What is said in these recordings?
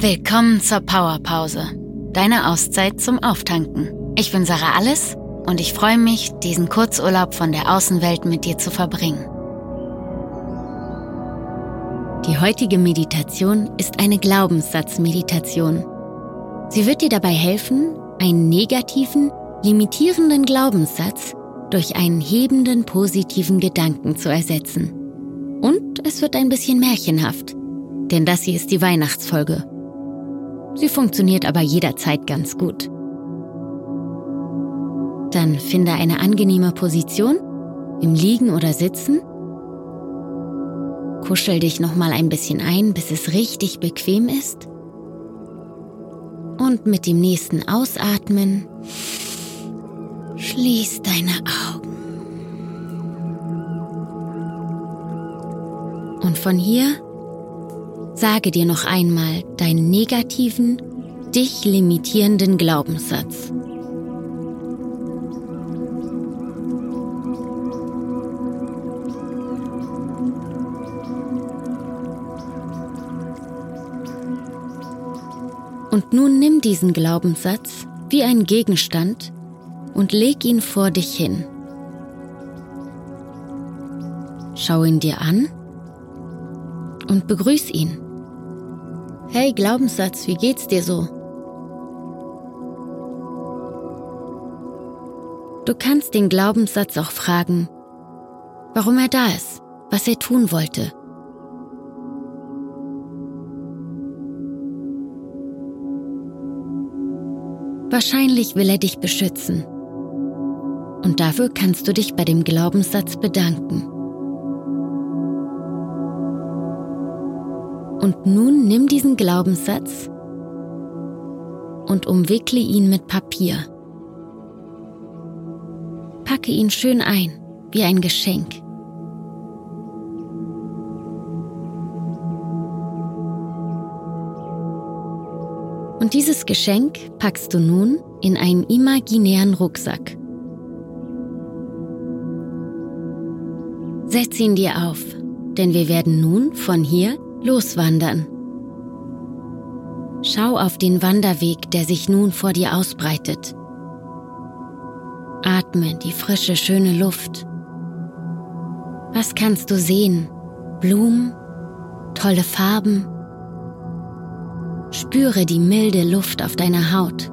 Willkommen zur Powerpause, deine Auszeit zum Auftanken. Ich bin Sarah Alles und ich freue mich, diesen Kurzurlaub von der Außenwelt mit dir zu verbringen. Die heutige Meditation ist eine Glaubenssatzmeditation. Sie wird dir dabei helfen, einen negativen, limitierenden Glaubenssatz durch einen hebenden positiven Gedanken zu ersetzen. Und es wird ein bisschen märchenhaft, denn das hier ist die Weihnachtsfolge. Sie funktioniert aber jederzeit ganz gut. Dann finde eine angenehme Position, im Liegen oder Sitzen. Kuschel dich noch mal ein bisschen ein, bis es richtig bequem ist. Und mit dem nächsten Ausatmen schließ deine Augen. Und von hier sage dir noch einmal deinen negativen, dich limitierenden Glaubenssatz. Und nun nimm diesen Glaubenssatz wie einen Gegenstand und leg ihn vor dich hin. Schau ihn dir an und begrüß ihn. Hey Glaubenssatz, wie geht's dir so? Du kannst den Glaubenssatz auch fragen, warum er da ist, was er tun wollte. Wahrscheinlich will er dich beschützen. Und dafür kannst du dich bei dem Glaubenssatz bedanken. Und nun nimm diesen Glaubenssatz und umwickle ihn mit Papier. Packe ihn schön ein, wie ein Geschenk. Und dieses Geschenk packst du nun in einen imaginären Rucksack. Setz ihn dir auf, denn wir werden nun von hier Loswandern. Schau auf den Wanderweg, der sich nun vor dir ausbreitet. Atme die frische, schöne Luft. Was kannst du sehen? Blumen? Tolle Farben? Spüre die milde Luft auf deiner Haut.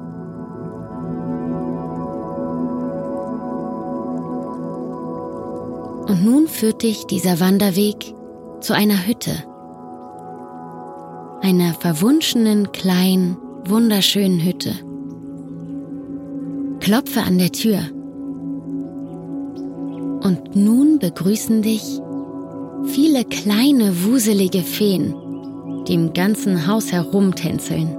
Und nun führt dich dieser Wanderweg zu einer Hütte einer verwunschenen, kleinen, wunderschönen Hütte. Klopfe an der Tür. Und nun begrüßen dich viele kleine, wuselige Feen, die im ganzen Haus herumtänzeln.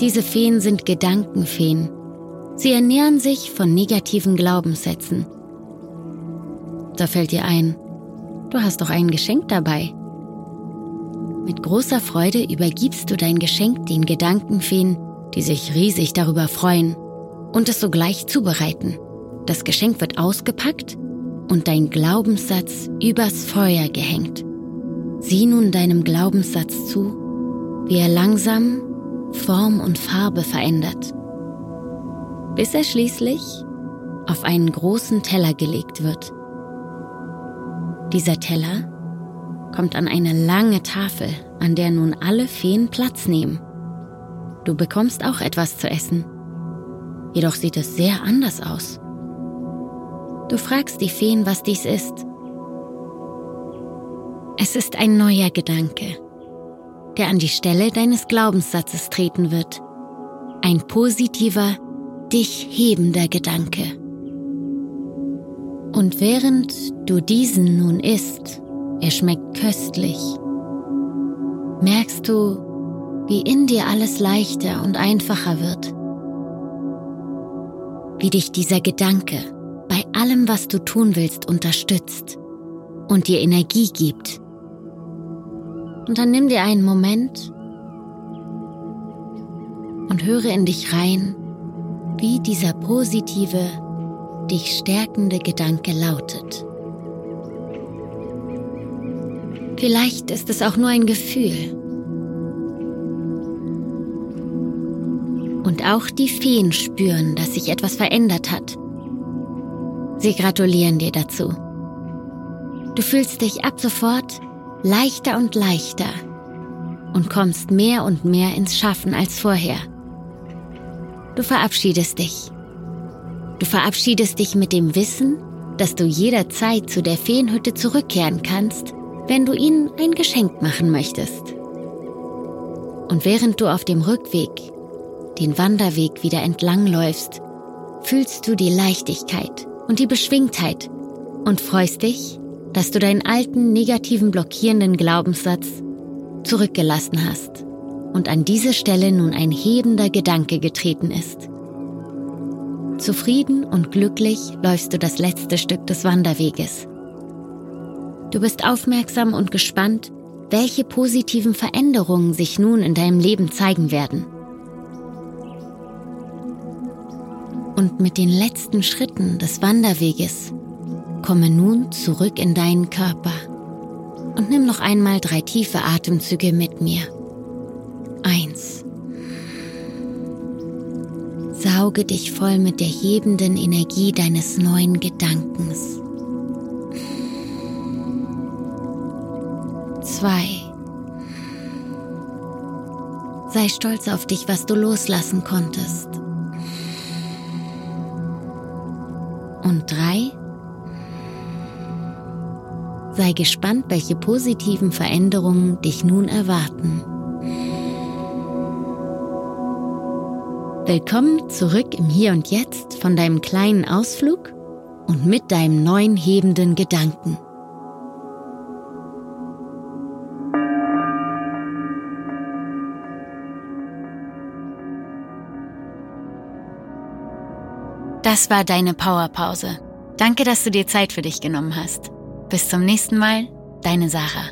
Diese Feen sind Gedankenfeen. Sie ernähren sich von negativen Glaubenssätzen. Da fällt dir ein, du hast doch ein Geschenk dabei. Mit großer Freude übergibst du dein Geschenk den Gedankenfeen, die sich riesig darüber freuen und es sogleich zubereiten. Das Geschenk wird ausgepackt und dein Glaubenssatz übers Feuer gehängt. Sieh nun deinem Glaubenssatz zu, wie er langsam Form und Farbe verändert, bis er schließlich auf einen großen Teller gelegt wird. Dieser Teller kommt an eine lange Tafel, an der nun alle Feen Platz nehmen. Du bekommst auch etwas zu essen. Jedoch sieht es sehr anders aus. Du fragst die Feen, was dies ist. Es ist ein neuer Gedanke, der an die Stelle deines Glaubenssatzes treten wird. Ein positiver, dich hebender Gedanke. Und während du diesen nun isst, er schmeckt köstlich. Merkst du, wie in dir alles leichter und einfacher wird? Wie dich dieser Gedanke bei allem, was du tun willst, unterstützt und dir Energie gibt. Und dann nimm dir einen Moment und höre in dich rein, wie dieser positive, dich stärkende Gedanke lautet. Vielleicht ist es auch nur ein Gefühl. Und auch die Feen spüren, dass sich etwas verändert hat. Sie gratulieren dir dazu. Du fühlst dich ab sofort leichter und leichter und kommst mehr und mehr ins Schaffen als vorher. Du verabschiedest dich. Du verabschiedest dich mit dem Wissen, dass du jederzeit zu der Feenhütte zurückkehren kannst, wenn du ihnen ein Geschenk machen möchtest. Und während du auf dem Rückweg den Wanderweg wieder entlangläufst, fühlst du die Leichtigkeit und die Beschwingtheit und freust dich, dass du deinen alten negativen blockierenden Glaubenssatz zurückgelassen hast und an diese Stelle nun ein hebender Gedanke getreten ist. Zufrieden und glücklich läufst du das letzte Stück des Wanderweges. Du bist aufmerksam und gespannt, welche positiven Veränderungen sich nun in deinem Leben zeigen werden. Und mit den letzten Schritten des Wanderweges komme nun zurück in deinen Körper und nimm noch einmal drei tiefe Atemzüge mit mir. Eins. Sauge dich voll mit der hebenden Energie deines neuen Gedankens. Zwei. Sei stolz auf dich, was du loslassen konntest. Und drei. Sei gespannt, welche positiven Veränderungen dich nun erwarten. Willkommen zurück im Hier und Jetzt von deinem kleinen Ausflug und mit deinem neuen hebenden Gedanken. Das war deine Powerpause. Danke, dass du dir Zeit für dich genommen hast. Bis zum nächsten Mal, deine Sarah.